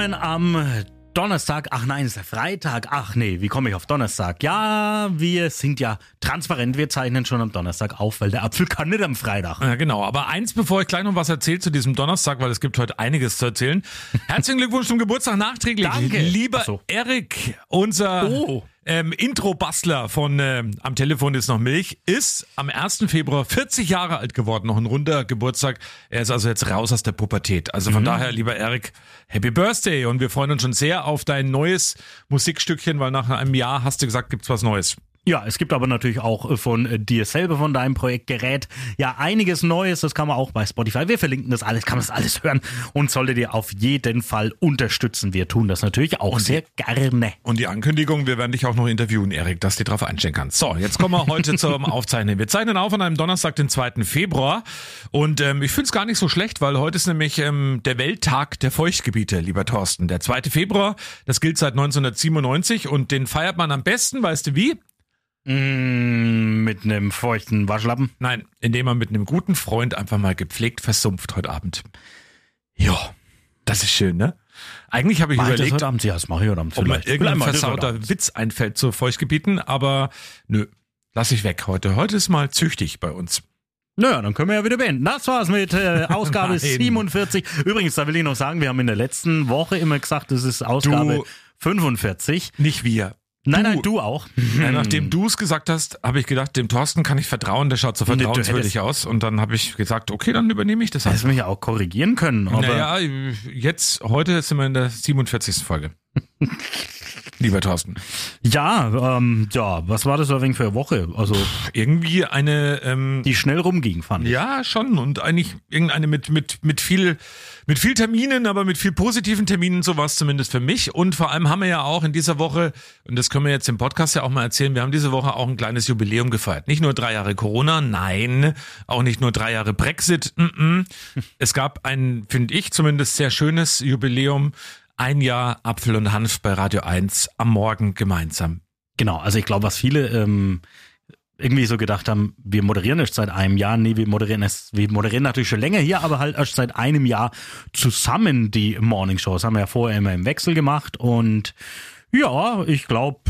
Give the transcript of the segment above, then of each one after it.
Willkommen am Donnerstag. Ach nein, es ist Freitag. Ach nee, wie komme ich auf Donnerstag? Ja, wir sind ja transparent. Wir zeichnen schon am Donnerstag auf, weil der Apfel kann nicht am Freitag. Ja, genau. Aber eins, bevor ich gleich noch was erzähle zu diesem Donnerstag, weil es gibt heute einiges zu erzählen. Herzlichen Glückwunsch zum Geburtstag nachträglich. Danke. Lieber so. Erik, unser Oh. Ähm, Intro-Bastler von ähm, Am Telefon ist noch Milch, ist am 1. Februar 40 Jahre alt geworden. Noch ein runder Geburtstag. Er ist also jetzt raus aus der Pubertät. Also Mhm. von daher, lieber Erik, Happy Birthday. Und wir freuen uns schon sehr auf dein neues Musikstückchen, weil nach einem Jahr hast du gesagt, gibt's was Neues. Ja, es gibt aber natürlich auch äh, von äh, dir selber, von deinem Projektgerät, ja einiges Neues. Das kann man auch bei Spotify. Wir verlinken das alles, kann man das alles hören und solltet ihr auf jeden Fall unterstützen. Wir tun das natürlich auch sehr gerne. Und die Ankündigung, wir werden dich auch noch interviewen, Erik, dass du drauf einstellen kannst. So, jetzt kommen wir heute zum Aufzeichnen. Wir zeichnen auf an einem Donnerstag, den 2. Februar. Und ähm, ich finde es gar nicht so schlecht, weil heute ist nämlich ähm, der Welttag der Feuchtgebiete, lieber Thorsten. Der 2. Februar, das gilt seit 1997 und den feiert man am besten, weißt du wie? Mm, mit einem feuchten Waschlappen. Nein, indem man mit einem guten Freund einfach mal gepflegt versumpft heute Abend. Ja, das ist schön, ne? Eigentlich habe ich Mach das überlegt, heute Abend? Ja, das mache ich heute Abend ob mir vielleicht. irgendein Vielleicht das versauter. Witz einfällt zu Feuchtgebieten, aber nö, lass ich weg heute. Heute ist mal züchtig bei uns. Naja, dann können wir ja wieder beenden. Das war's mit äh, Ausgabe Nein. 47. Übrigens, da will ich noch sagen, wir haben in der letzten Woche immer gesagt, das ist Ausgabe Du- 45. Nicht wir. Nein, nein, du auch. Ja, nachdem du es gesagt hast, habe ich gedacht, dem Thorsten kann ich vertrauen, der schaut so Nee, vertrauenswürdig aus. Und dann habe ich gesagt, okay, dann übernehme ich das Das einfach. mich ja auch korrigieren können. Aber Naja, jetzt, heute sind wir in der 47. Folge. Lieber Thorsten. ja, ähm, ja, was war das eigentlich für eine Woche? Also, Irgendwie eine, ähm, die schnell rumging, fand ich. ja, schon. Und eigentlich irgendeine mit, mit, mit viel, mit viel Terminen, aber mit viel positiven Terminen, so war es zumindest für mich. Und vor allem haben wir ja auch in dieser Woche, und das können wir jetzt im Podcast ja auch mal erzählen, wir haben diese Woche auch ein kleines Jubiläum gefeiert. Nicht nur drei Jahre Corona, nein, auch nicht nur drei Jahre Brexit. Mm -mm. Es gab ein, finde ich zumindest, sehr schönes Jubiläum. Ein Jahr Apfel und Hanf bei Radio 1 am Morgen gemeinsam. Genau, also ich glaube, was viele ähm, irgendwie so gedacht haben, wir moderieren erst seit einem Jahr. Nee, wir moderieren erst, wir moderieren natürlich schon länger hier, aber halt erst seit einem Jahr zusammen die Morning Shows. Haben wir ja vorher immer im Wechsel gemacht und ja, ich glaube,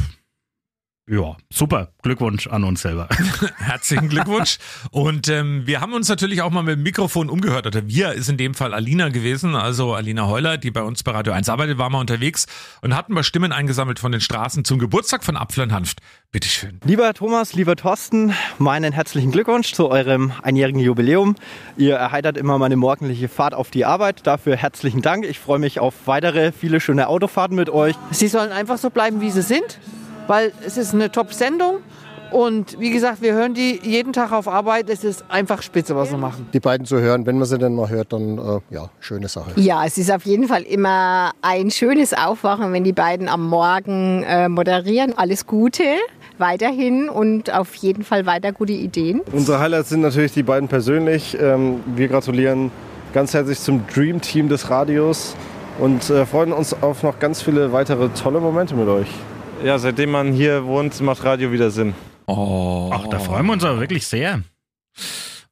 ja, super. Glückwunsch an uns selber. Herzlichen Glückwunsch. Und ähm, wir haben uns natürlich auch mal mit dem Mikrofon umgehört. Oder wir ist in dem Fall Alina gewesen, also Alina Heuler, die bei uns bei Radio 1 arbeitet, war mal unterwegs und hatten mal Stimmen eingesammelt von den Straßen zum Geburtstag von Apfel und Hanft. Bitteschön. Lieber Thomas, lieber Thorsten, meinen herzlichen Glückwunsch zu eurem einjährigen Jubiläum. Ihr erheitert immer meine morgendliche Fahrt auf die Arbeit. Dafür herzlichen Dank. Ich freue mich auf weitere viele schöne Autofahrten mit euch. Sie sollen einfach so bleiben, wie sie sind, weil es ist eine Top-Sendung. Und wie gesagt, wir hören die jeden Tag auf Arbeit. Es ist einfach spitze, was sie machen. die beiden zu hören. Wenn man sie dann mal hört, dann äh, ja, schöne Sache. Ja, es ist auf jeden Fall immer ein schönes Aufwachen, wenn die beiden am Morgen äh, moderieren. Alles Gute weiterhin und auf jeden Fall weiter gute Ideen. Unsere Highlights sind natürlich die beiden persönlich. Ähm, Wir gratulieren ganz herzlich zum Dream Team des Radios und äh, freuen uns auf noch ganz viele weitere tolle Momente mit euch. Ja, seitdem man hier wohnt, macht Radio wieder Sinn. Oh. Ach, da freuen wir uns aber wirklich sehr.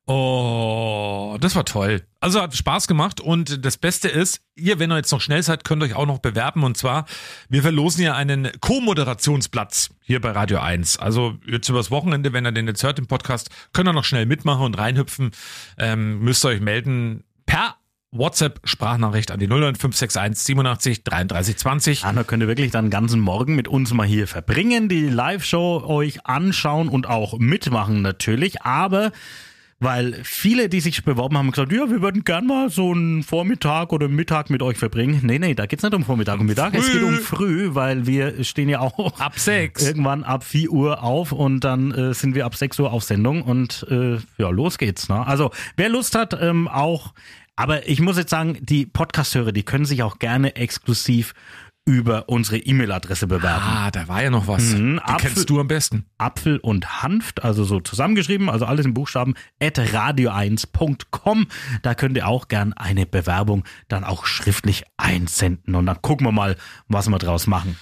Oh, das war toll. Also hat Spaß gemacht und das Beste ist, ihr, wenn ihr jetzt noch schnell seid, könnt euch auch noch bewerben und zwar, wir verlosen ja einen Co-Moderationsplatz hier bei Radio 1. Also jetzt übers Wochenende, wenn ihr den jetzt hört im Podcast, könnt ihr noch schnell mitmachen und reinhüpfen. Ähm, müsst ihr euch melden per WhatsApp-Sprachnachricht an die 09561 87 33 20. Anna könnt ihr wirklich dann den ganzen Morgen mit uns mal hier verbringen, die Live-Show euch anschauen und auch mitmachen natürlich. Aber weil viele, die sich beworben haben, gesagt, ja, wir würden gern mal so einen Vormittag oder Mittag mit euch verbringen. Nee, nee, da geht's nicht um Vormittag und Mittag. Es geht um früh, weil wir stehen ja auch Ab sechs. irgendwann ab 4 Uhr auf und dann äh, sind wir ab 6 Uhr auf Sendung und äh, ja, los geht's. Ne? Also wer Lust hat, ähm, auch, aber ich muss jetzt sagen, die Podcast-Hörer, die können sich auch gerne exklusiv über unsere E-Mail-Adresse bewerben. Ah, da war ja noch was. Mhm, Die Apfel- kennst du am besten. Apfel und Hanft, also so zusammengeschrieben, also alles in Buchstaben, at radio1.com. Da könnt ihr auch gern eine Bewerbung dann auch schriftlich einsenden und dann gucken wir mal, was wir draus machen.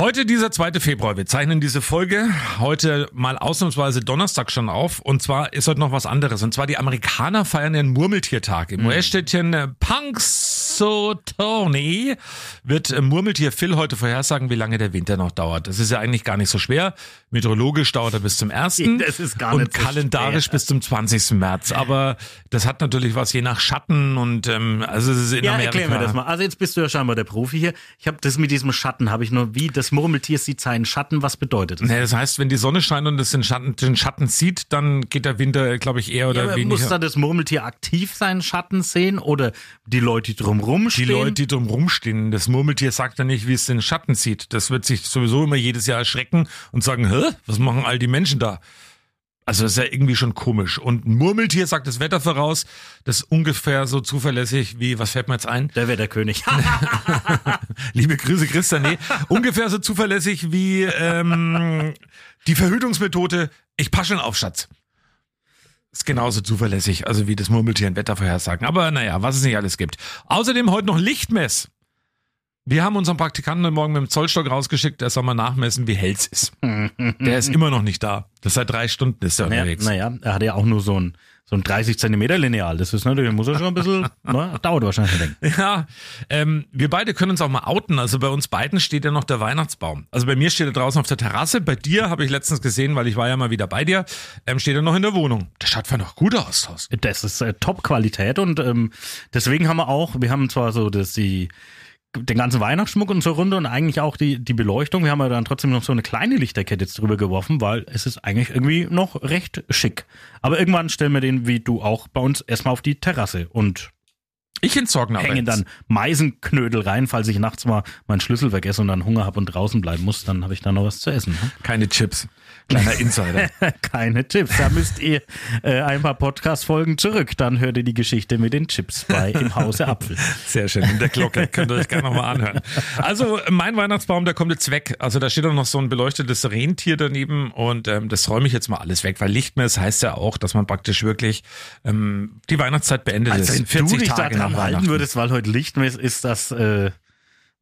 Heute dieser 2. Februar. Wir zeichnen diese Folge heute mal ausnahmsweise Donnerstag schon auf. Und zwar ist heute noch was anderes. Und zwar die Amerikaner feiern den Murmeltiertag. Im US-Städtchen äh, Punks So, Tony, wird äh, Murmeltier Phil heute vorhersagen, wie lange der Winter noch dauert. Das ist ja eigentlich gar nicht so schwer. Meteorologisch dauert er bis zum 1. Das ist gar und nicht so kalendarisch schwer. bis zum 20. März. Aber das hat natürlich was je nach Schatten und ähm, also es ist in Ja, Amerika. erklär mir das mal. Also jetzt bist du ja scheinbar der Profi hier. Ich habe das mit diesem Schatten, habe ich nur, wie das Murmeltier sieht seinen Schatten, was bedeutet das? Nee, das heißt, wenn die Sonne scheint und es den Schatten, den Schatten sieht, dann geht der Winter, glaube ich, eher oder Ja, aber weniger. muss da das Murmeltier aktiv seinen Schatten sehen oder die Leute, die drumrum die? Leute, die drum rumstehen, das Murmeltier sagt ja nicht, wie es den Schatten sieht. Das wird sich sowieso immer jedes Jahr erschrecken und sagen, hä, was machen all die Menschen da? Also das ist ja irgendwie schon komisch. Und ein Murmeltier sagt das Wetter voraus, das ist ungefähr so zuverlässig wie, was fällt mir jetzt ein? der Wetterkönig. Liebe Grüße, Christa, nee, ungefähr so zuverlässig wie ähm, die Verhütungsmethode, ich passe schon auf, Schatz. Ist genauso zuverlässig, also wie das Murmeltier in Wettervorhersagen. Aber naja, was es nicht alles gibt. Außerdem heute noch Lichtmess. Wir haben unseren Praktikanten Morgen mit dem Zollstock rausgeschickt, der soll mal nachmessen, wie hell es ist. Der ist immer noch nicht da. Das seit drei Stunden ist er naja, unterwegs. naja, er hat ja auch nur so ein, so ein 30 Zentimeter Lineal. Das ist natürlich, muss er schon ein bisschen, ne, dauert wahrscheinlich ein wenig. Ja, ähm, wir beide können uns auch mal outen. Also bei uns beiden steht ja noch der Weihnachtsbaum. Also bei mir steht er draußen auf der Terrasse. Bei dir habe ich letztens gesehen, weil ich war ja mal wieder bei dir, ähm, steht er noch in der Wohnung. Der schaut einfach noch gut aus, Thorsten. Das ist äh, Top-Qualität und ähm, deswegen haben wir auch, wir haben zwar so das, die, den ganzen Weihnachtsschmuck und so runter und eigentlich auch die, die Beleuchtung. Wir haben ja dann trotzdem noch so eine kleine Lichterkette jetzt drüber geworfen, weil es ist eigentlich irgendwie noch recht schick. Aber irgendwann stellen wir den, wie du auch, bei uns erstmal auf die Terrasse und Ich entsorge jetzt. dann Meisenknödel rein, falls ich nachts mal meinen Schlüssel vergesse und dann Hunger habe und draußen bleiben muss, dann habe ich da noch was zu essen. ne? Keine Chips. Kleiner Insider. Keine Chips. Da müsst ihr äh, ein paar Podcast-Folgen zurück. Dann hört ihr die Geschichte mit den Chips bei im Hause Apfel. Sehr schön. In der Glocke. Könnt ihr euch gerne nochmal anhören. Also, mein Weihnachtsbaum, der kommt jetzt weg. Also, da steht auch noch so ein beleuchtetes Rentier daneben und ähm, das räume ich jetzt mal alles weg, weil Lichtmess heißt ja auch, dass man praktisch wirklich ähm, die Weihnachtszeit beendet Also ist. wenn du dich Tage nach dran halten würdest, weil heute Lichtmess ist das, äh,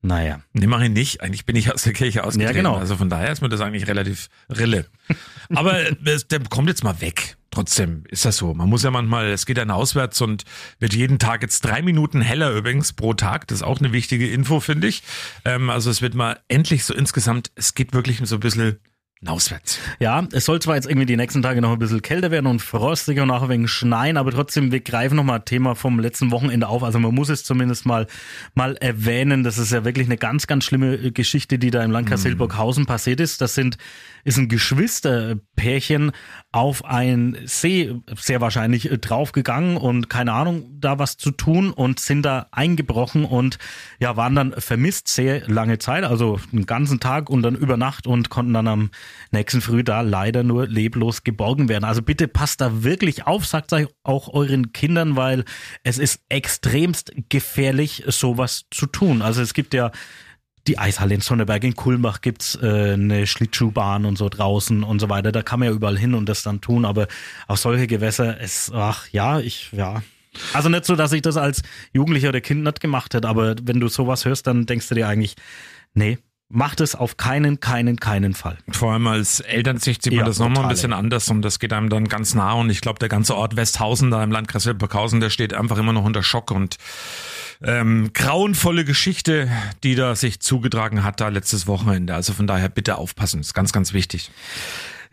naja. Nee, mache ich nicht. Eigentlich bin ich aus der Kirche ausgetreten. Ja, genau. Also von daher ist mir das eigentlich relativ rille. Aber es, der kommt jetzt mal weg. Trotzdem ist das so. Man muss ja manchmal, es geht dann auswärts und wird jeden Tag jetzt drei Minuten heller übrigens pro Tag. Das ist auch eine wichtige Info, finde ich. Ähm, also es wird mal endlich so insgesamt, es geht wirklich so ein bisschen auswärts. Ja, es soll zwar jetzt irgendwie die nächsten Tage noch ein bisschen kälter werden und frostiger und auch ein wenig schneien, aber trotzdem, wir greifen nochmal Thema vom letzten Wochenende auf. Also man muss es zumindest mal, mal erwähnen. Das ist ja wirklich eine ganz, ganz schlimme Geschichte, die da im Landkreis Mhm. Hildburghausen passiert ist. Das sind, ist ein Geschwisterpärchen auf ein See sehr wahrscheinlich äh, draufgegangen und keine Ahnung, da was zu tun und sind da eingebrochen und ja, waren dann vermisst sehr lange Zeit, also einen ganzen Tag und dann über Nacht und konnten dann am nächsten Früh da leider nur leblos geborgen werden. Also bitte passt da wirklich auf, sagt euch auch euren Kindern, weil es ist extremst gefährlich, sowas zu tun. Also es gibt ja die Eishalle in Sonneberg, in Kulmbach gibt's äh, eine Schlittschuhbahn und so draußen und so weiter. Da kann man ja überall hin und das dann tun, aber auch solche Gewässer, es, ach ja, ich, ja. Also nicht so, dass ich das als Jugendlicher oder Kind nicht gemacht hätte, aber wenn du sowas hörst, dann denkst du dir eigentlich, nee, mach das auf keinen, keinen, keinen Fall. Vor allem als Elternsicht sieht man Ja, das nochmal ein bisschen anders und das geht einem dann ganz nah und ich glaube, der ganze Ort Westhausen da im Landkreis Hildburghausen, der steht einfach immer noch unter Schock und ähm, grauenvolle Geschichte, die da sich zugetragen hat da letztes Wochenende. Also von daher bitte aufpassen, ist ganz, ganz wichtig.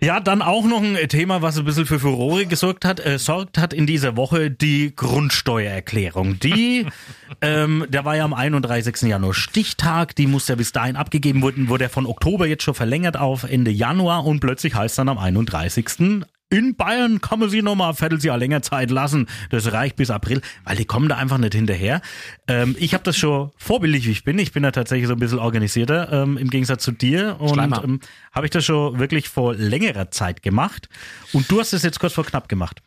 Ja, dann auch noch ein Thema, was ein bisschen für Furore gesorgt hat, äh, sorgt hat in dieser Woche die Grundsteuererklärung. Die, ähm, der war ja am 31. Januar Stichtag, die muss ja bis dahin abgegeben werden, wurde ja von Oktober jetzt schon verlängert auf Ende Januar und plötzlich heißt dann am 31. In Bayern kann man sie nochmal ein Vierteljahr länger Zeit lassen. Das reicht bis April, weil die kommen da einfach nicht hinterher. Ähm, ich habe das schon vorbildlich, wie ich bin. Ich bin da tatsächlich so ein bisschen organisierter, ähm, im Gegensatz zu dir. Und ähm, habe ich das schon wirklich vor längerer Zeit gemacht. Und du hast es jetzt kurz vor knapp gemacht.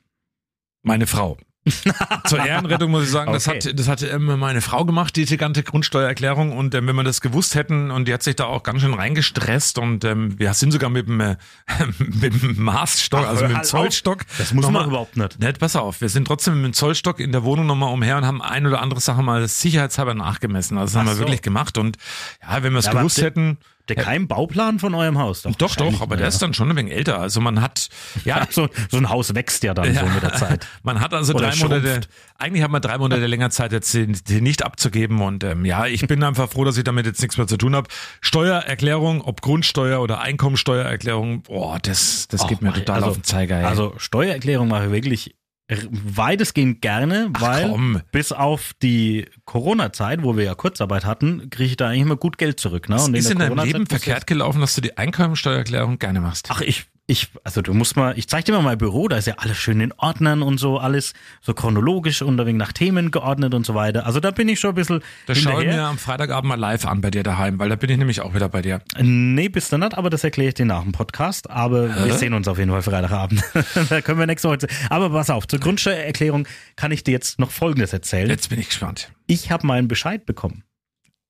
Meine Frau. Zur Ehrenrettung muss ich sagen, das Okay. hat, das hat ähm, meine Frau gemacht, die elegante Grundsteuererklärung. Und ähm, wenn wir das gewusst hätten, und die hat sich da auch ganz schön reingestresst und ähm, wir sind sogar mit dem, äh, mit dem Maßstock, Ach, also mit dem halt Zollstock. auf. Das muss man überhaupt nicht. Nett, pass auf, wir sind trotzdem mit dem Zollstock in der Wohnung nochmal umher und haben ein oder andere Sache mal sicherheitshalber nachgemessen. Also das haben Ach wir so. wirklich gemacht. Und ja, wenn wir es Ja, gewusst hätten, Der kein Bauplan von eurem Haus, doch. Doch, doch, aber der ist dann schon ein wenig älter. Also man hat, ja, so, so ein Haus wächst ja dann so mit der Zeit. Man hat also Oder drei Monate, schrumpft. eigentlich hat man drei Monate länger Zeit, jetzt den, den nicht abzugeben. Und ähm, ja, ich bin einfach froh, dass ich damit jetzt nichts mehr zu tun habe. Steuererklärung, ob Grundsteuer oder Einkommensteuererklärung, boah, das, das geht Och, mir total also, auf den Zeiger. Ey. Also Steuererklärung mache ich wirklich weitestgehend gerne, weil komm. bis auf die Corona-Zeit, wo wir ja Kurzarbeit hatten, kriege ich da eigentlich immer gut Geld zurück. Ne? Und ist in der deinem Leben verkehrt gelaufen, dass du die Einkommensteuererklärung gerne machst? Ach, ich, ich, also du musst mal, ich zeig dir mal mein Büro, da ist ja alles schön in Ordnern und so, alles so chronologisch und ein wenig nach Themen geordnet und so weiter. Also da bin ich schon ein bisschen Das schaue ich hinterher. mir am Freitagabend mal live an bei dir daheim, weil da bin ich nämlich auch wieder bei dir. Nee, bist du nicht, aber das erkläre ich dir nach dem Podcast. Aber wir sehen uns auf jeden Fall Freitagabend. da können wir nächste Woche. Aber pass auf, zur Grundsteuererklärung kann ich dir jetzt noch Folgendes erzählen. Jetzt bin ich gespannt. Ich habe meinen Bescheid bekommen.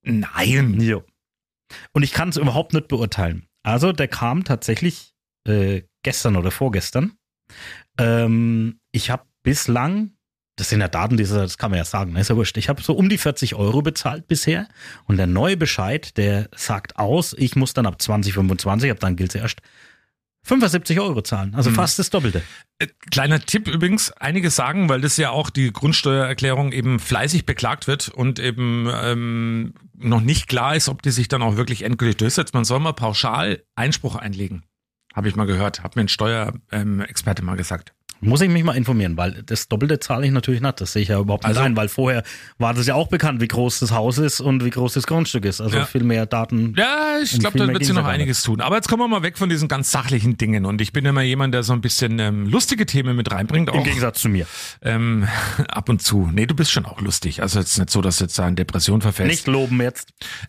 Nein. Jo. Und ich kann es überhaupt nicht beurteilen. Also der kam tatsächlich äh, gestern oder vorgestern. Ähm, ich habe bislang, das sind ja Daten, diese, das kann man ja sagen, ne, ist ja wurscht. Ich habe so um die 40 Euro bezahlt bisher. Und der neue Bescheid, der sagt aus, ich muss dann ab 2025, ab dann gilt es erst, 75 Euro zahlen. Also Mhm. fast das Doppelte. Äh, Kleiner Tipp übrigens, einige sagen, weil das ja auch die Grundsteuererklärung eben fleißig beklagt wird und eben ähm, noch nicht klar ist, ob die sich dann auch wirklich endgültig durchsetzt. Man soll mal pauschal Einspruch einlegen. Habe ich mal gehört, hat mir ein Steuerexperte mal gesagt. Muss ich mich mal informieren, weil das Doppelte zahle ich natürlich nicht. Das sehe ich ja überhaupt nicht Also- ein, weil vorher war das ja auch bekannt, wie groß das Haus ist und wie groß das Grundstück ist. Also Ja. viel mehr Daten. Ja, ich glaube, da wird ging's noch einiges tun. Aber jetzt kommen wir mal weg von diesen ganz sachlichen Dingen. Und ich bin immer jemand, der so ein bisschen ähm, lustige Themen mit reinbringt. Im Auch, Gegensatz zu mir. ähm, ab und zu. Nee, du bist schon auch lustig. Also jetzt nicht so, dass du jetzt da in Depression verfällst. Nicht loben jetzt.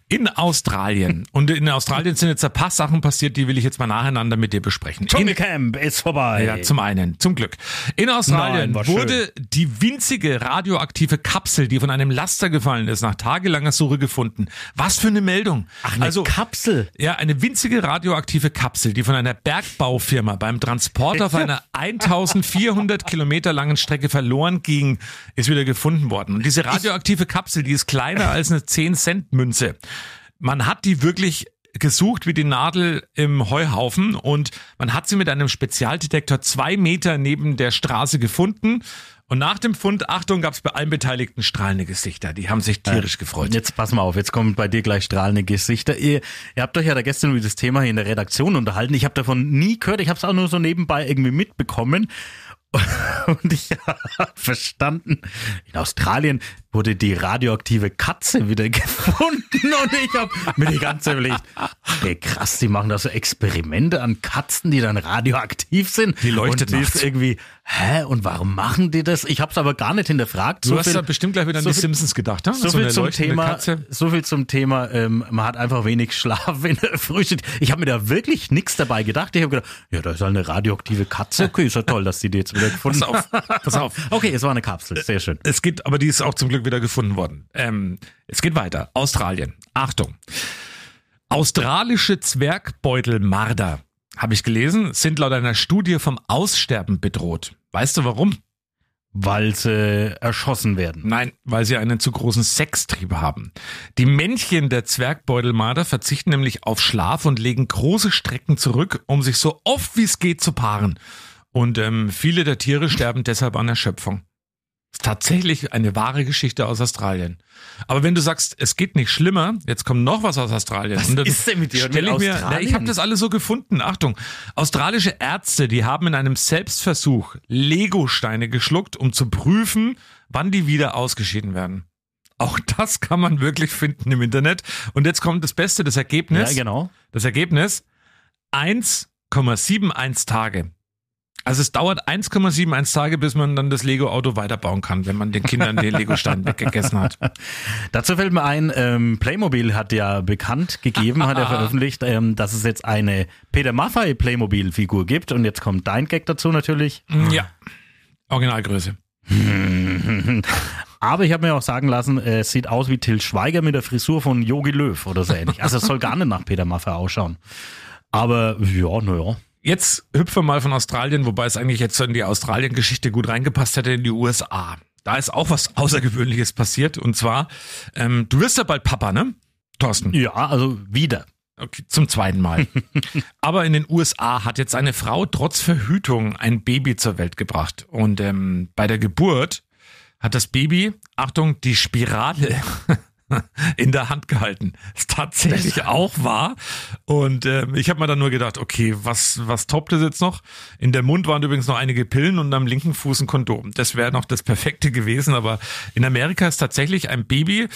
In Australien. Und in Australien sind jetzt ein paar Sachen passiert, die will ich jetzt mal nacheinander mit dir besprechen. Dschungelcamp ist vorbei. ja, zum einen, zum Glück. In Australien Nein, wurde die winzige radioaktive Kapsel, die von einem Laster gefallen ist, nach tagelanger Suche gefunden. Was für eine Meldung. Ach, eine also, Kapsel. ja, eine winzige radioaktive Kapsel, die von einer Bergbaufirma beim Transport auf einer 1400 Kilometer langen Strecke verloren ging, ist wieder gefunden worden. Und diese radioaktive Kapsel, die ist kleiner als eine 10-Cent-Münze. Man hat die wirklich gesucht wie die Nadel im Heuhaufen und man hat sie mit einem Spezialdetektor zwei Meter neben der Straße gefunden. Und nach dem Fund, Achtung, gab es bei allen Beteiligten strahlende Gesichter. Die haben sich tierisch gefreut. Jetzt pass mal auf, jetzt kommen bei dir gleich strahlende Gesichter. Ihr, ihr habt euch ja da gestern über das Thema hier in der Redaktion unterhalten. Ich habe davon nie gehört, ich habe es auch nur so nebenbei irgendwie mitbekommen. Und ich habe verstanden, in Australien wurde die radioaktive Katze wieder gefunden und ich habe mir die ganze Zeit überlegt, hey krass, die machen da so Experimente an Katzen, die dann radioaktiv sind. Die leuchtet und die ist irgendwie, hä, und warum machen die das? Ich habe es aber gar nicht hinterfragt. Du So hast viel- da bestimmt gleich wieder an so die viel- Simpsons gedacht, ne? so viel eine zum Thema, Katze. so viel zum Thema, ähm, man hat einfach wenig Schlaf in der Frühstück. Ich habe mir da wirklich nichts dabei gedacht. Ich habe gedacht, ja, da ist halt eine radioaktive Katze. Okay, ist ja toll, dass die die jetzt wieder gefunden Pass auf, pass auf. Okay, es war eine Kapsel, sehr schön. Es geht, aber die ist auch zum Glück wieder gefunden worden. Ähm, es geht weiter. Australien. Achtung. Australische Zwergbeutelmarder, habe ich gelesen, sind laut einer Studie vom Aussterben bedroht. Weißt du warum? Weil sie erschossen werden. Nein, weil sie einen zu großen Sextrieb haben. Die Männchen der Zwergbeutelmarder verzichten nämlich auf Schlaf und legen große Strecken zurück, um sich so oft wie es geht zu paaren. Und ähm, viele der Tiere sterben deshalb an Erschöpfung. Tatsächlich eine wahre Geschichte aus Australien. Aber wenn du sagst, es geht nicht schlimmer, jetzt kommt noch was aus Australien. Was ist denn mit dir stell ich mir, na, ich habe das alles so gefunden. Achtung, australische Ärzte, die haben in einem Selbstversuch Lego-Steine geschluckt, um zu prüfen, wann die wieder ausgeschieden werden. Auch das kann man wirklich finden im Internet. Und jetzt kommt das Beste, das Ergebnis. Ja, genau. Das Ergebnis 1,71 Tage. Also es dauert 1,71 Tage, bis man dann das Lego-Auto weiterbauen kann, wenn man den Kindern den Lego-Stein weggegessen hat. Dazu fällt mir ein, ähm, Playmobil hat ja bekannt gegeben, hat er veröffentlicht, ähm, dass es jetzt eine Peter Maffay Playmobil-Figur gibt. Und jetzt kommt dein Gag dazu natürlich. Ja. Originalgröße. Aber ich habe mir auch sagen lassen, äh, es sieht aus wie Till Schweiger mit der Frisur von Yogi Löw oder so ähnlich. Also es soll gar nicht nach Peter Maffay ausschauen. Aber ja, naja. Jetzt hüpfen wir mal von Australien, wobei es eigentlich jetzt so in die Australien-Geschichte gut reingepasst hätte, in die USA. Da ist auch was Außergewöhnliches passiert. Und zwar, ähm, du wirst ja bald Papa, ne? Thorsten. Ja, also wieder. Okay, zum zweiten Mal. Aber in den USA hat jetzt eine Frau trotz Verhütung ein Baby zur Welt gebracht. Und ähm, bei der Geburt hat das Baby, Achtung, die Spirale in der Hand gehalten. Ist tatsächlich auch wahr. Und ähm, ich habe mir dann nur gedacht, okay, was, was toppt es jetzt noch? In der Mund waren übrigens noch einige Pillen und am linken Fuß ein Kondom. Das wäre noch das Perfekte gewesen. Aber in Amerika ist tatsächlich ein Baby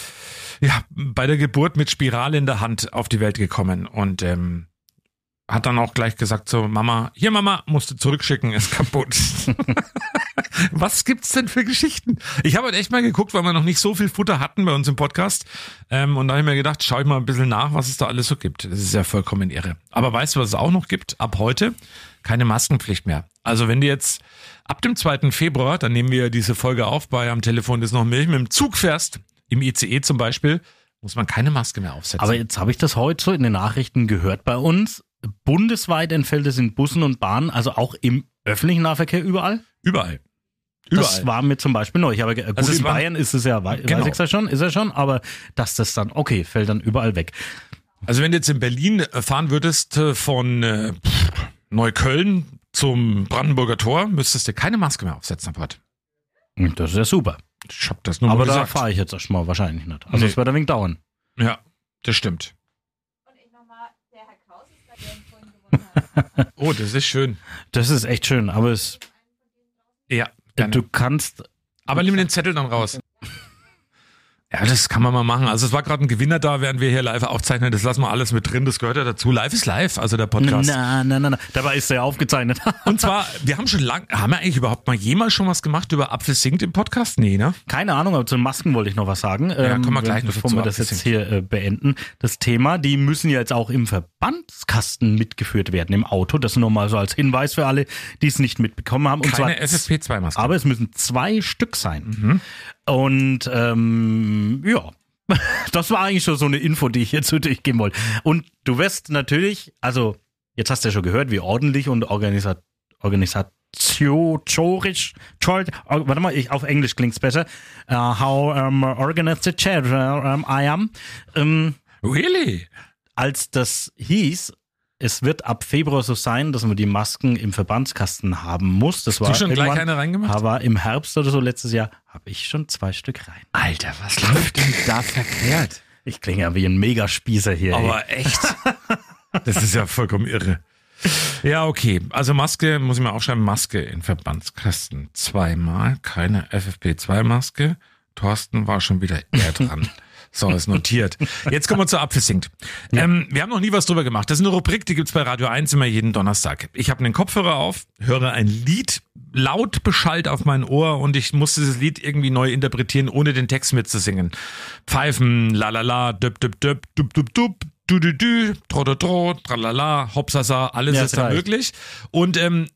ja, bei der Geburt mit Spirale in der Hand auf die Welt gekommen. Und ähm, hat dann auch gleich gesagt so, Mama, hier Mama, musste zurückschicken, ist kaputt. Was gibt's denn für Geschichten? Ich habe halt echt mal geguckt, weil wir noch nicht so viel Futter hatten bei uns im Podcast. Ähm, und da habe ich mir gedacht, schau ich mal ein bisschen nach, was es da alles so gibt. Das ist ja vollkommen irre. Aber weißt du, was es auch noch gibt? Ab heute keine Maskenpflicht mehr. Also wenn du jetzt ab dem 2. Februar, dann nehmen wir diese Folge auf bei am Telefon ist noch Milch, mit dem Zug fährst, im ICE zum Beispiel, muss man keine Maske mehr aufsetzen. Aber jetzt habe ich das heute so in den Nachrichten gehört bei uns. Bundesweit entfällt es in Bussen und Bahnen, also auch im öffentlichen Nahverkehr überall? Überall. Das Überall. war mir zum Beispiel neu. Aber gut, Also es in war- Bayern ist es ja, Genau. weiß ich ja schon, ist er schon, aber dass das dann, okay, fällt dann überall weg. Also wenn du jetzt in Berlin äh, fahren würdest äh, von äh, Neukölln zum Brandenburger Tor, müsstest du keine Maske mehr aufsetzen ab heute. Das ist ja super. Ich hab das nur aber da fahre ich jetzt erstmal wahrscheinlich nicht. Also Nee. es wird ein wenig dauern. Ja, das stimmt. Oh, das ist schön. Das ist echt schön, aber es, Ja, gerne. du kannst, Aber nimm den Zettel dann raus. Ja, das kann man mal machen. Also es war gerade ein Gewinner da, während wir hier live aufzeichnen. Das lassen wir alles mit drin. Das gehört ja dazu. Live ist live, also der Podcast. na, na, na, na, dabei ist er ja aufgezeichnet. Und zwar, wir haben schon lang, haben wir eigentlich überhaupt mal jemals schon was gemacht über Apfel singt im Podcast? Nee, ne? Keine Ahnung, aber zu den Masken wollte ich noch was sagen. Ja, kommen wir gleich noch bevor wir das jetzt abgesehen. hier äh, beenden. Das Thema, die müssen ja jetzt auch im Verbandskasten mitgeführt werden im Auto. Das nur mal so als Hinweis für alle, die es nicht mitbekommen haben. Und Keine zwar, FFP2-Maske. aber es müssen zwei Stück sein. Mhm. Und ähm, ja, das war eigentlich schon so eine Info, die ich jetzt so durchgeben wollte. Und du wirst natürlich, also jetzt hast du ja schon gehört, wie ordentlich und organisat organisatorisch, warte mal, ich, auf Englisch klingt's besser, uh, how um, organized um, I am. Ähm, Really? als das hieß, es wird ab Februar so sein, dass man die Masken im Verbandskasten haben muss. Das war du schon gleich eine reingemacht? Aber im Herbst oder so letztes Jahr habe ich schon zwei Stück rein. Alter, was läuft denn da verkehrt? Ich klinge ja wie ein Megaspießer hier. ey. Aber echt? Das ist ja vollkommen irre. Ja, okay. Also Maske, muss ich mal aufschreiben, Maske in Verbandskasten. Zweimal, keine FFP2-Maske. Thorsten war schon wieder eher dran. So, ist notiert. Jetzt kommen wir zur Apfelsingt. Ähm, wir haben noch nie was drüber gemacht. Das ist eine Rubrik, die gibt's bei Radio 1 immer jeden Donnerstag. Ich habe einen Kopfhörer auf, höre ein Lied laut beschallt auf mein Ohr und ich muss dieses Lied irgendwie neu interpretieren, ohne den Text mitzusingen. Pfeifen, la la la, düb düb düb, düb düb düb, du du du, tro tro tro, tralala, hopsasa, alles Ja, ist da möglich. Und ähm,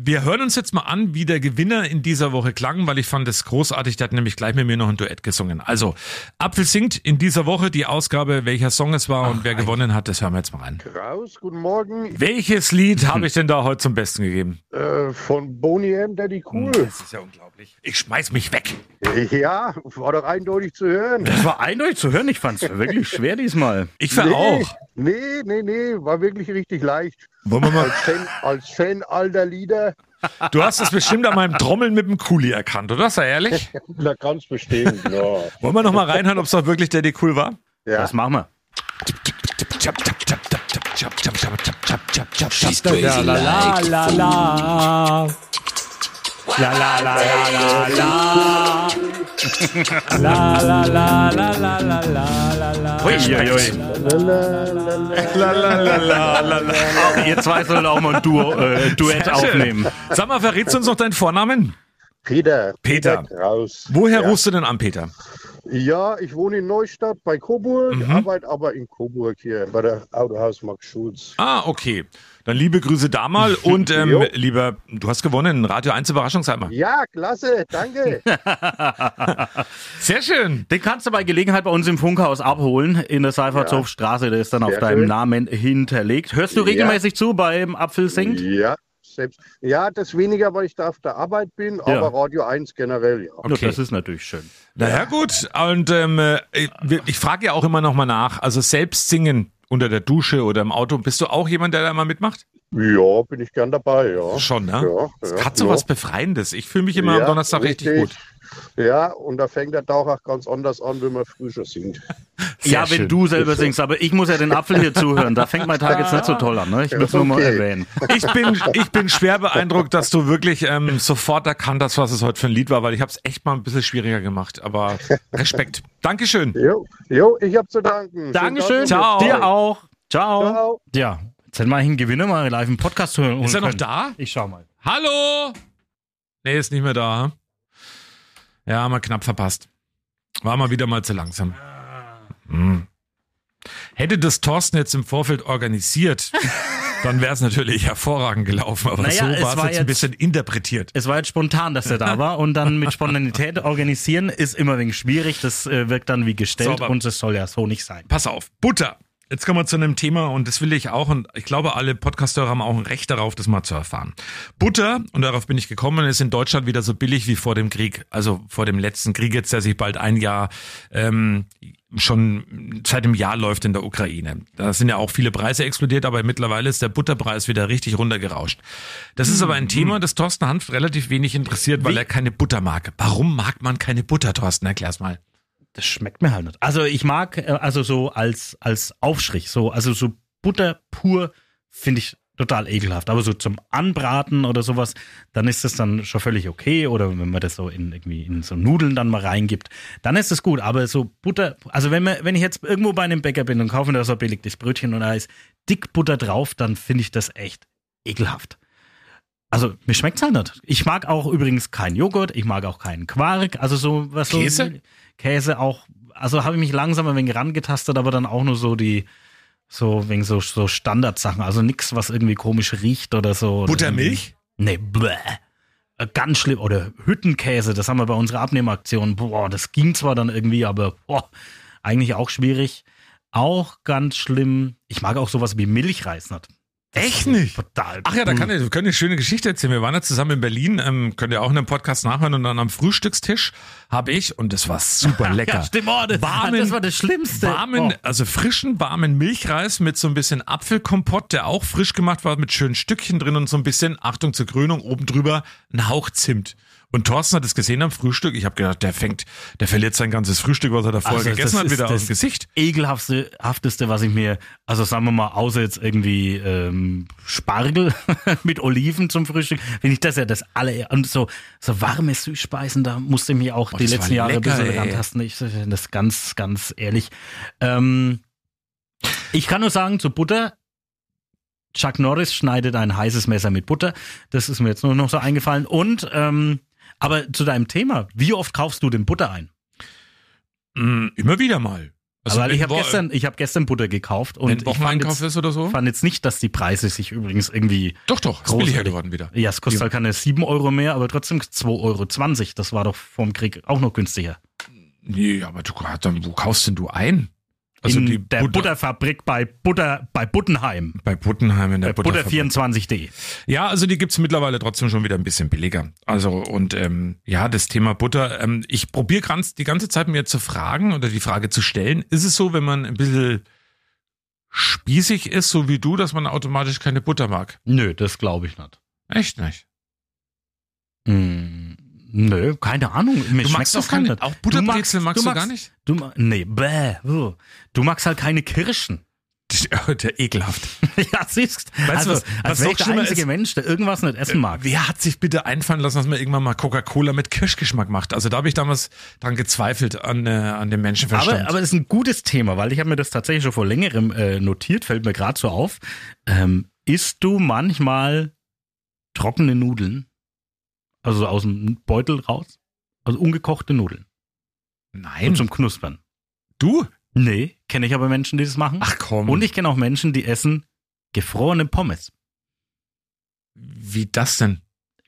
wir hören uns jetzt mal an, wie der Gewinner in dieser Woche klang, weil ich fand es großartig. Der hat nämlich gleich mit mir noch ein Duett gesungen. Also, Apfel singt in dieser Woche die Ausgabe, welcher Song es war und wer gewonnen hat, das hören wir jetzt mal an. Kraus, guten Morgen. Welches Lied habe ich denn da heute zum Besten gegeben? Äh, von Boney M. Daddy Cool. Das ist ja unglaublich. Ich schmeiß mich weg. Ja, war doch eindeutig zu hören. Das war eindeutig zu hören. Ich fand es wirklich schwer diesmal. Ich war auch. Nee, nee, nee, war wirklich richtig leicht. Wollen wir mal, Als Fan, als Fan alter Lieder, du hast das bestimmt an meinem Trommeln mit dem Kuli erkannt, oder? Sei ehrlich. da ganz bestimmt. Ja. Wollen wir noch mal reinhören, ob es auch wirklich Daddy cool war? Ja. Das machen wir. She's crazy like la la la. La la la la la la. La la la la la la la la. La la la la la la. Auch ihr zwei sollt auch mal ein Duo, äh, Duett aufnehmen. Sag mal, verrätst du uns noch deinen Vornamen? Peter. Peter. Kraus. Woher ja. rufst du denn an, Peter? Ja, ich wohne in Neustadt bei Coburg, Mhm. arbeite aber in Coburg hier bei der Autohaus Max Schulz. Ah, okay. Dann liebe Grüße da mal und ähm, lieber, du hast gewonnen, Radio 1 Überraschungsheimer. Ja, klasse, danke. Sehr schön. Den kannst du bei Gelegenheit bei uns im Funkhaus abholen, in der Seifertshofstraße. Der ist dann auf Sehr deinem schön. Namen hinterlegt. Hörst du Ja. regelmäßig zu beim Apfel singt? Ja, selbst. Ja, das weniger, weil ich da auf der Arbeit bin, Ja. aber Radio 1 generell, ja. Ja, Das ist natürlich schön. Na ja, gut. Und ähm, äh, ich, ich frage ja auch immer noch mal nach. Also selbst singen unter der Dusche oder im Auto. Bist du auch jemand, der da mal mitmacht? Ja, bin ich gern dabei, ja. Schon, ne? Ja, Es ja, hat so ja. was Befreiendes. Ich fühle mich immer am Ja, Donnerstag richtig, gut. Ja, und da fängt der Tag auch ganz anders an, wenn wir früh schon sind. Sehr ja, wenn schön. du selber singst, aber ich muss ja den Apfel hier zuhören. Da fängt mein Tag jetzt nicht so toll an. Ne? Ich will es nur mal Okay. erwähnen. Ich bin, ich bin schwer beeindruckt, dass du wirklich ähm, sofort erkannt hast, was es heute für ein Lied war, weil ich habe es echt mal ein bisschen schwieriger gemacht. Aber Respekt. Dankeschön. Jo, jo ich hab zu danken. Dankeschön. Ciao. Dir auch. Ciao. Ciao. Ja, jetzt hätten wir einen Gewinner mal live im Podcast hören. Ist er noch können. da? Ich schau mal. Hallo? Nee, ist nicht mehr da. Ja, haben wir knapp verpasst. War mal wieder mal zu langsam. Hm. Hätte das Thorsten jetzt im Vorfeld organisiert, dann wäre es natürlich hervorragend gelaufen. Aber Naja, so war es war jetzt ein jetzt- bisschen interpretiert. Es war jetzt spontan, dass er da war und dann mit Spontanität organisieren ist immer ein wenig schwierig. Das äh, wirkt dann wie gestellt So, und es soll ja so nicht sein. Pass auf, Butter. Jetzt kommen wir zu einem Thema und das will ich auch und ich glaube, alle Podcasthörer haben auch ein Recht darauf, das mal zu erfahren. Butter, und darauf bin ich gekommen, ist in Deutschland wieder so billig wie vor dem Krieg. Also vor dem letzten Krieg jetzt, der sich bald ein Jahr ähm, schon seit einem Jahr läuft in der Ukraine. Da sind ja auch viele Preise explodiert, aber mittlerweile ist der Butterpreis wieder richtig runtergerauscht. Das ist aber ein Thema, das Thorsten Hanft relativ wenig interessiert, weil er keine Butter mag. Warum mag man keine Butter, Thorsten? Erklär's mal. Das schmeckt mir halt nicht. Also ich mag, äh, also so als, als Aufstrich, so, also so Butter pur finde ich total ekelhaft. Aber so zum Anbraten oder sowas, dann ist das dann schon völlig okay. Oder wenn man das so in irgendwie in so Nudeln dann mal reingibt, dann ist das gut. Aber so Butter, also wenn man, wenn ich jetzt irgendwo bei einem Bäcker bin und kaufe mir so belegtes Brötchen und da ist dick Butter drauf, dann finde ich das echt ekelhaft. Also mir schmeckt's halt nicht. Ich mag auch übrigens keinen Joghurt, ich mag auch keinen Quark, also so was so Käse? Käse auch, also habe ich mich langsam ein wenig rangetastet, aber dann auch nur so die so wegen so so Standardsachen, also nix was irgendwie komisch riecht oder so. Buttermilch? Nee, bläh. Äh, Ganz schlimm. Oder Hüttenkäse, das haben wir bei unserer Abnehmaktion. Boah, das ging zwar dann irgendwie, aber boah, eigentlich auch schwierig. Auch ganz schlimm. Ich mag auch sowas wie Milchreis nicht. Das Echt nicht? Total. Ach ja, da kann ich, wir können eine schöne Geschichte erzählen. Wir waren ja zusammen in Berlin, ähm, könnt ihr auch in einem Podcast nachhören und dann am Frühstückstisch habe ich, und das war super lecker. Ja, stimmt, oh, das, Warmen- das war das Schlimmste. Warmen, Oh. also frischen, warmen Milchreis mit so ein bisschen Apfelkompott, der auch frisch gemacht war, mit schönen Stückchen drin und so ein bisschen, Achtung zur Krönung, oben drüber ein Hauch Zimt. Und Thorsten hat es gesehen am Frühstück. Ich habe gedacht, der fängt, der verliert sein ganzes Frühstück, was er da vorher Also, gegessen das hat, ist wieder aus das dem Gesicht. ekelhafteste, hafteste, was ich mir, also sagen wir mal, außer jetzt irgendwie ähm, Spargel mit Oliven zum Frühstück, finde ich das ja das alle und so so warme Süßspeisen, da musste ich mich auch Oh, die letzten Jahre lecker, ein bisschen rantasten. Ich das ganz, ganz ehrlich. Ähm, ich kann nur sagen, zu Butter. Chuck Norris schneidet ein heißes Messer mit Butter. Das ist mir jetzt nur noch so eingefallen. Und ähm, aber zu deinem Thema, wie oft kaufst du denn Butter ein? Mm, immer wieder mal. Also Weil ich habe gestern, ich habe gestern Butter gekauft und ich fand jetzt, ist oder so. fand jetzt nicht, dass die Preise sich übrigens irgendwie, Doch, doch, ist billiger geworden wieder. ja, es kostet Ja. halt keine 7 Euro mehr, aber trotzdem 2,20 Euro. Das war doch vom Krieg auch noch günstiger. Nee, aber du, dann, wo kaufst denn du ein? Also in die der Butter- Butterfabrik bei Butter, bei Buttenheim. Bei Buttenheim in der Bei Butter. Butter24.de. Ja, also die gibt's mittlerweile trotzdem schon wieder ein bisschen billiger. Also und ähm, ja, das Thema Butter, ähm, ich probiere ganz die ganze Zeit mir zu fragen oder die Frage zu stellen, ist es so, wenn man ein bisschen spießig ist, so wie du, dass man automatisch keine Butter mag? Nö, das glaube ich nicht. Echt nicht? Hm, nö, keine Ahnung. Mir Du magst doch keine, auch Du Butterbrezel magst du gar nicht? Du, nee, bäh, du magst halt keine Kirschen. Der ekelhaft. ja, siehst Weißt du also, was- als was wäre ich der einzige ist- Mensch, der irgendwas nicht essen mag. Wer hat sich bitte einfallen lassen, dass man irgendwann mal Coca-Cola mit Kirschgeschmack macht? Also da habe ich damals dran gezweifelt an, äh, an dem Menschenverstand. Aber, aber das ist ein gutes Thema, weil ich habe mir das tatsächlich schon vor längerem äh, notiert, fällt mir gerade so auf. Ähm, isst du manchmal trockene Nudeln? Also aus dem Beutel raus? Also ungekochte Nudeln. Nein. Und zum Knuspern. du? Nee, kenne ich aber Menschen, die das machen. Ach komm. Und ich kenne auch Menschen, die essen gefrorene Pommes. Wie das denn?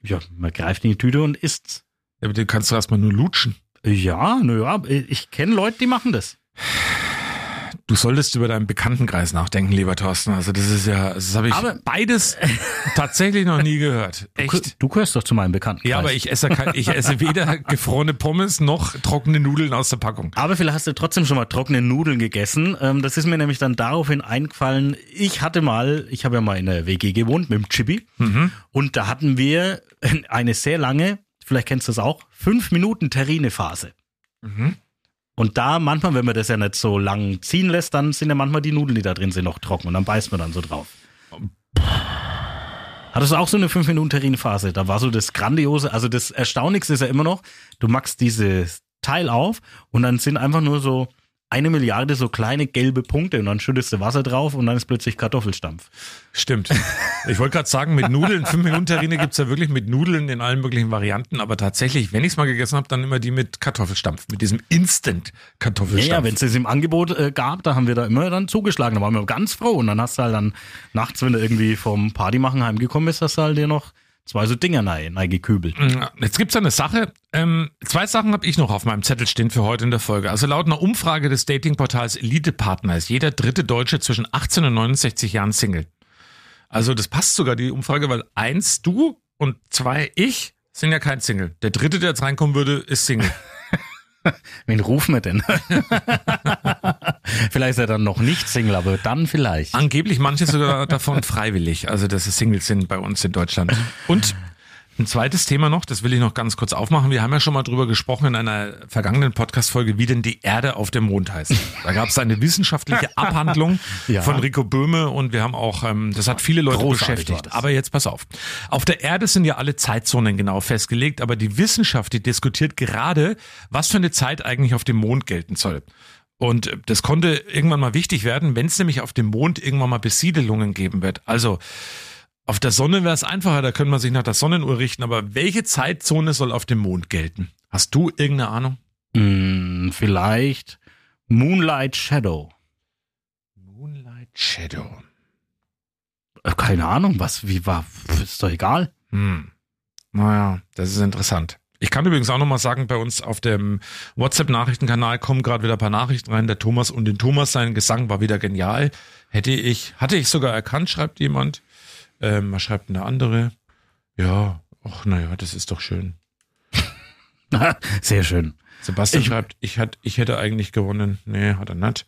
Ja, man greift in die Tüte und isst's. Ja, aber den kannst du erstmal nur lutschen. Ja, naja, ich kenne Leute, die machen das. Du solltest über deinen Bekanntenkreis nachdenken, lieber Thorsten. Also das ist ja, das habe ich Aber- beides tatsächlich noch nie gehört. Echt? Du gehörst doch zu meinem Bekannten. Ja, aber ich esse, kein, ich esse weder gefrorene Pommes noch trockene Nudeln aus der Packung. Aber vielleicht hast du trotzdem schon mal trockene Nudeln gegessen. Ähm, das ist mir nämlich dann daraufhin eingefallen. Ich hatte mal, ich habe ja mal in der WG gewohnt mit dem Chibi. Und da hatten wir eine sehr lange, vielleicht kennst du das auch, fünf Minuten Terrine-Phase. Und da manchmal, wenn man das ja nicht so lang ziehen lässt, dann sind ja manchmal die Nudeln, die da drin sind, noch trocken. Und dann beißt man dann so drauf. Hattest du auch so eine 5 Minuten Terrine-Phase? Da war so das Grandiose, also das Erstaunlichste ist ja immer noch, du machst dieses Teil auf und dann sind einfach nur so eine Milliarde so kleine gelbe Punkte und dann schüttest du Wasser drauf und dann ist plötzlich Kartoffelstampf. Stimmt. Ich wollte gerade sagen, mit Nudeln, 5 Minuten Terrine gibt's ja wirklich mit Nudeln in allen möglichen Varianten, aber tatsächlich, wenn ich's mal gegessen habe, dann immer die mit Kartoffelstampf, mit diesem Instant-Kartoffelstampf. Ja, wenn es das im Angebot äh, gab, da haben wir da immer dann zugeschlagen. Da waren wir ganz froh. Und dann hast du halt dann nachts, wenn du irgendwie vom Party machen heimgekommen bist, hast du halt dir noch zwei so Dinger nein, nein gekübelt. Jetzt gibt's eine Sache. Ähm, zwei Sachen habe ich noch auf meinem Zettel stehen für heute in der Folge. Also laut einer Umfrage des Datingportals Elite Partner ist jeder dritte Deutsche zwischen 18 und 69 Jahren Single. Also das passt sogar die Umfrage, weil eins du und zwei ich sind ja kein Single. Der dritte, der jetzt reinkommen würde, ist Single. Wen rufen wir denn? vielleicht ist er dann noch nicht Single, aber dann vielleicht. Angeblich manche sogar davon freiwillig, also dass sie Singles sind bei uns in Deutschland. Und ein zweites Thema noch, das will ich noch ganz kurz aufmachen. Wir haben ja schon mal drüber gesprochen in einer vergangenen Podcast-Folge, wie denn die Erde auf dem Mond heißt. Da gab es eine wissenschaftliche Abhandlung Ja. von Rico Böhme und wir haben auch, ähm, das hat viele Leute Großartig beschäftigt. Aber jetzt pass auf. Auf der Erde sind ja alle Zeitzonen genau festgelegt, aber die Wissenschaft, die diskutiert gerade, was für eine Zeit eigentlich auf dem Mond gelten soll. Und das konnte irgendwann mal wichtig werden, wenn es nämlich auf dem Mond irgendwann mal Besiedelungen geben wird. Also auf der Sonne wäre es einfacher, da könnte man sich nach der Sonnenuhr richten, aber welche Zeitzone soll auf dem Mond gelten? Hast du irgendeine Ahnung? Hm, vielleicht Moonlight Shadow. Moonlight Shadow. Äh, Keine Ahnung, was, wie war, ist doch egal. Hm. Naja, das ist interessant. Ich kann übrigens auch nochmal sagen, bei uns auf dem WhatsApp-Nachrichtenkanal kommen gerade wieder ein paar Nachrichten rein. Der Thomas und den Thomas, sein Gesang war wieder genial. Hätte ich, hatte ich sogar erkannt, schreibt jemand. Ähm, was schreibt der andere? Ja, ach naja, das ist doch schön. Sehr schön. Sebastian Ich- schreibt, ich, hat, ich hätte eigentlich gewonnen. Nee, hat er nicht.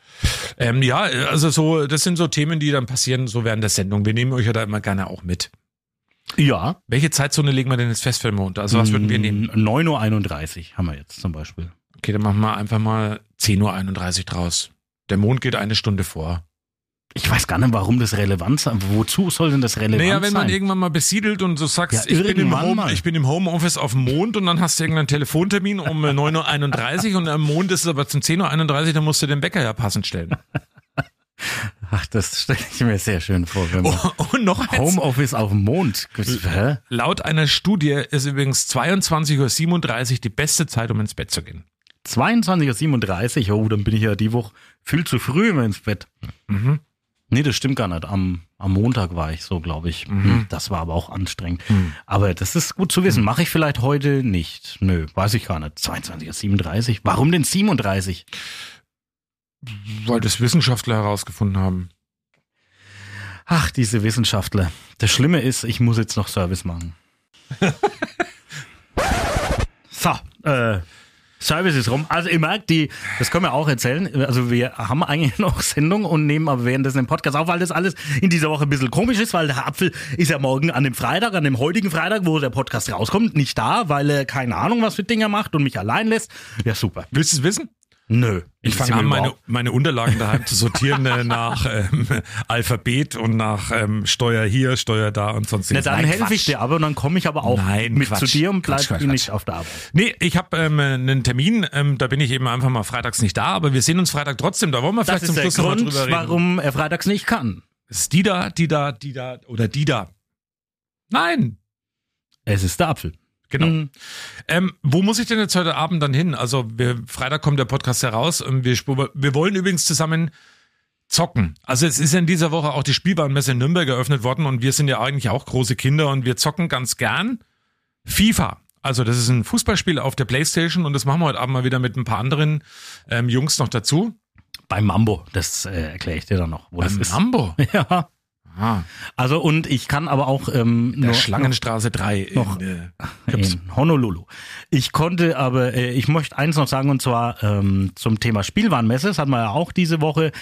Ähm, ja, also so, das sind so Themen, die dann passieren, so während der Sendung. Wir nehmen euch ja da immer gerne auch mit. Ja. Welche Zeitzone legen wir denn jetzt fest für den Mond? Also was würden wir nehmen? 9.31 Uhr haben wir jetzt zum Beispiel. Okay, dann machen wir einfach mal 10.31 Uhr draus. Der Mond geht eine Stunde vor. Ich weiß gar nicht, warum das relevant sein. Wozu soll denn das relevant Naja, wenn man sein? irgendwann mal besiedelt und so sagst, Ja, ich, bin im Home, mal. ich bin im Homeoffice auf dem Mond und dann hast du irgendeinen Telefontermin um äh, 9.31 Uhr und am Mond ist es aber zum 10.31 Uhr, dann musst du den Wecker ja passend stellen. Ach, das stelle ich mir sehr schön vor. Wenn man Und noch eins. Homeoffice auf dem Mond. Hä? Laut einer Studie ist übrigens 22.37 Uhr die beste Zeit, um ins Bett zu gehen. 22.37 Uhr, oh, dann bin ich ja die Woche viel zu früh immer ins Bett. Mhm. Nee, das stimmt gar nicht. Am, am Montag war ich so, glaube ich. Mhm. Das war aber auch anstrengend. Aber das ist gut zu wissen. Mache ich vielleicht heute nicht. Nö, weiß ich gar nicht. 22.37 Warum denn 37? Weil das Wissenschaftler herausgefunden haben. Ach, diese Wissenschaftler. Das Schlimme ist, ich muss jetzt noch Service machen. so, äh, Service ist rum. Also ihr merkt, die, das können wir auch erzählen. Also wir haben eigentlich noch Sendung und nehmen aber währenddessen den Podcast auf, weil das alles in dieser Woche ein bisschen komisch ist, weil der Apfel ist ja morgen an dem Freitag, an dem heutigen Freitag, wo der Podcast rauskommt, nicht da, weil er keine Ahnung, was für Dinger macht und mich allein lässt. Ja, super. Willst du es wissen? Nö. Ich fange an, meine, meine Unterlagen daheim zu sortieren äh, nach ähm, Alphabet und nach ähm, Steuer hier, Steuer da und sonst Na, dann helfe ich dir aber und dann komme ich aber auch Nein, mit Quatsch. zu dir und bleib Quatsch, Quatsch, nicht auf der Arbeit. Nee, ich habe ähm, einen Termin, ähm, da bin ich eben einfach mal freitags nicht da, aber wir sehen uns Freitag trotzdem. Da wollen wir vielleicht zum Schluss Grund, drüber reden. warum er freitags nicht kann. Ist die da, die da, die da oder die da? Nein. Es ist der Apfel. Genau. Mhm. Ähm, wo muss ich denn jetzt heute Abend dann hin? Also wir, Freitag kommt der Podcast heraus. Ähm, wir, wir wollen übrigens zusammen zocken. Also es ist ja in dieser Woche auch die Spielwarenmesse in Nürnberg eröffnet worden und wir sind ja eigentlich auch große Kinder und wir zocken ganz gern FIFA. Also das ist ein Fußballspiel auf der Playstation und das machen wir heute Abend mal wieder mit ein paar anderen ähm, Jungs noch dazu. Beim Mambo, das äh, erkläre ich dir dann noch, Beim ist. Mambo. Ja. Ah, Also und ich kann aber auch ähm, der nur, Schlangenstraße 3 noch- in äh, in Honolulu. Ich konnte aber, äh, ich möchte eins noch sagen und zwar ähm, zum Thema Spielwarenmesse. Das hatten wir ja auch diese Woche.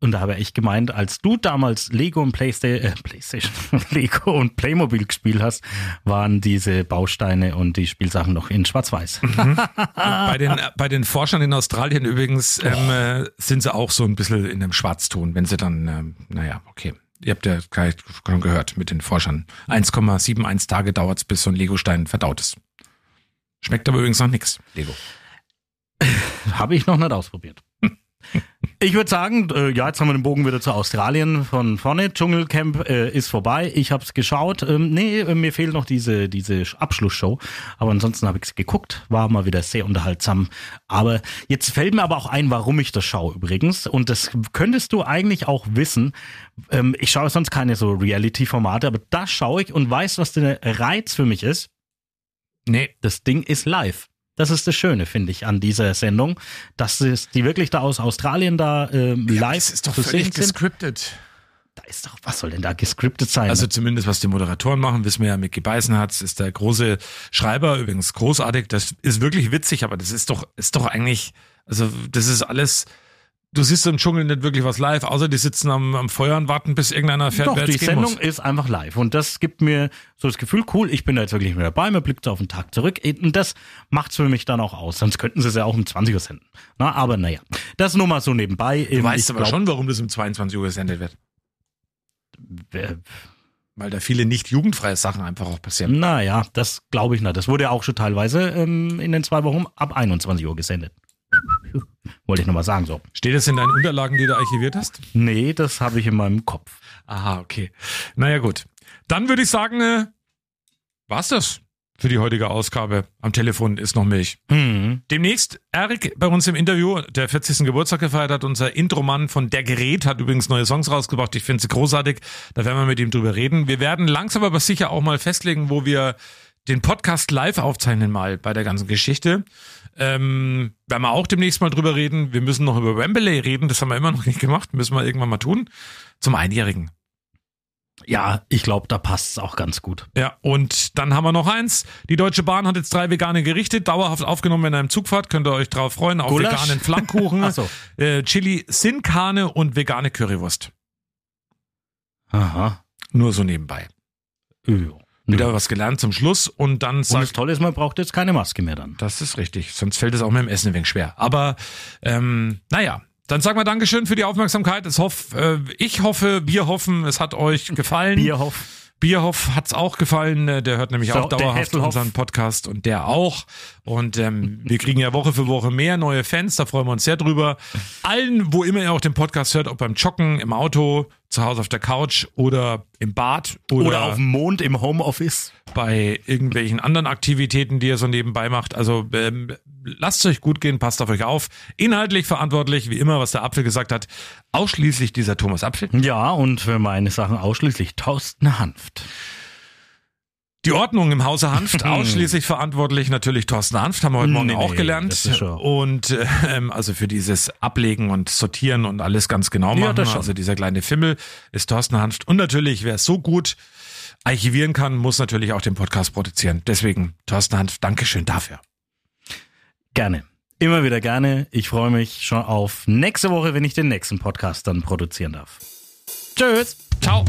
Und da habe ich gemeint, als du damals Lego und Playstation, äh, Playstation, Lego und Playmobil gespielt hast, waren diese Bausteine und die Spielsachen noch in Schwarz-Weiß. Bei den, bei den Forschern in Australien übrigens ähm, äh, sind sie auch so ein bisschen in einem Schwarzton, wenn sie dann, ähm, naja, okay. Ihr habt ja gleich schon gehört mit den Forschern. 1,71 Tage dauert's, bis so ein Legostein verdaut ist. Schmeckt aber übrigens noch nix, Lego. Habe ich noch nicht ausprobiert. Ich würde sagen, äh, ja, jetzt haben wir den Bogen wieder zu Australien von vorne. Dschungelcamp äh, ist vorbei. Ich habe es geschaut. Ähm, nee, äh, mir fehlt noch diese, diese Abschlussshow. Aber ansonsten habe ich es geguckt. War mal wieder sehr unterhaltsam. Aber jetzt fällt mir aber auch ein, warum ich das schaue übrigens. Und das könntest du eigentlich auch wissen. Ähm, ich schaue sonst keine so Reality-Formate, aber das schaue ich und weiß, was der Reiz für mich ist. Nee, Das Ding ist live. Das ist das Schöne, finde ich, an dieser Sendung, dass es, die wirklich da aus Australien da ähm, live das ist doch zu völlig sind. gescriptet. Da ist doch, was soll denn da gescriptet sein? Also zumindest was die Moderatoren machen, wissen wir ja, Mickey Beisenherz ist der große Schreiber, übrigens großartig, das ist wirklich witzig, aber das ist doch, ist doch eigentlich, also das ist alles, du siehst im Dschungel nicht wirklich was live, außer die sitzen am, am Feuer und warten, bis irgendeiner fährt, doch, die Sendung muss. ist einfach live und das gibt mir so das Gefühl, cool, ich bin da jetzt wirklich mit dabei, man blickt so auf den Tag zurück und das macht's für mich dann auch aus, sonst könnten sie es ja auch um 20 Uhr senden. Na, aber naja, das nur mal so nebenbei. Du weißt aber schon, warum das um 22 Uhr gesendet wird. schon. Weil da viele nicht jugendfreie Sachen einfach auch passieren. Naja, das glaube ich nicht. Das wurde ja auch schon teilweise ähm, in den zwei Wochen ab 21 Uhr gesendet. Wollte ich nochmal sagen so. Steht das in deinen Unterlagen, die du archiviert hast? Nee, das habe ich in meinem Kopf. Aha, okay. Naja, gut. Dann würde ich sagen, äh, war's das für die heutige Ausgabe. Am Telefon ist noch Milch. Hm. Demnächst Erik bei uns im Interview, der 40. Geburtstag gefeiert hat. Unser Intromann von Der Gerät hat übrigens neue Songs rausgebracht. Ich finde sie großartig. Da werden wir mit ihm drüber reden. Wir werden langsam aber sicher auch mal festlegen, wo wir den Podcast live aufzeichnen mal bei der ganzen Geschichte. Ähm, werden wir auch demnächst mal drüber reden. Wir müssen noch über Wembley reden. Das haben wir immer noch nicht gemacht. Müssen wir irgendwann mal tun. Zum Einjährigen. Ja, ich glaube, da passt es auch ganz gut. Ja, und dann haben wir noch eins. Die Deutsche Bahn hat jetzt drei vegane Gerichte dauerhaft aufgenommen, wenn ihr im Zug fahrt. Könnt ihr euch drauf freuen. Auf Gulasch? veganen Flammkuchen, so. äh, Chili Sinkane und vegane Currywurst. Aha. Nur so nebenbei. Ja. Wieder was gelernt zum Schluss und dann Und das sagt, Tolle ist, man braucht jetzt keine Maske mehr dann. das ist richtig. Sonst fällt es auch mit dem Essen ein wenig schwer. Aber ähm, naja, dann sagen wir Dankeschön für die Aufmerksamkeit. Es hoff, äh, ich hoffe, wir hoffen, es hat euch gefallen. Bierhoff. Bierhoff hat's auch gefallen, der hört nämlich So, auch dauerhaft unseren Podcast und der auch. Und ähm, wir kriegen ja Woche für Woche mehr neue Fans, da freuen wir uns sehr drüber. Allen, wo immer ihr auch den Podcast hört, ob beim Joggen, im Auto, zu Hause auf der Couch oder im Bad oder, Oder auf dem Mond im Homeoffice. bei irgendwelchen anderen Aktivitäten, die ihr so nebenbei macht. Also ähm, lasst euch gut gehen, passt auf euch auf. Inhaltlich verantwortlich, wie immer, was der Apfel gesagt hat, ausschließlich dieser Thomas Apfel. Ja, und für meine Sachen ausschließlich Thorsten Hanft. Die Ordnung im Hause Hanft, ausschließlich verantwortlich natürlich Thorsten Hanft, haben wir heute Morgen Nee, auch nee, gelernt. Und ähm, also für dieses Ablegen und Sortieren und alles ganz genau Ja, machen. schon. also dieser kleine Fimmel ist Thorsten Hanft. Und natürlich, wer es so gut archivieren kann, muss natürlich auch den Podcast produzieren. Deswegen, Thorsten Hanft, Dankeschön dafür. Gerne. Immer wieder gerne. Ich freue mich schon auf nächste Woche, wenn ich den nächsten Podcast dann produzieren darf. Tschüss. Ciao.